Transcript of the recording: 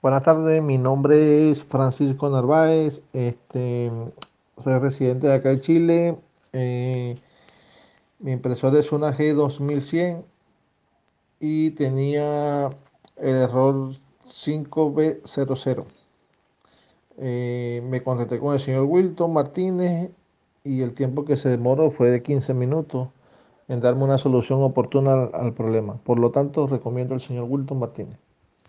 Buenas tardes, mi nombre es Francisco Narváez, este, soy residente de acá de Chile. eh, mi impresora es una G2100 y tenía el error 5B00. Eh, me contacté con el señor Wilton Martínez y el tiempo que se demoró fue de 15 minutos en darme una solución oportuna al, al problema. Por lo tanto, recomiendo al señor Wilton Martínez.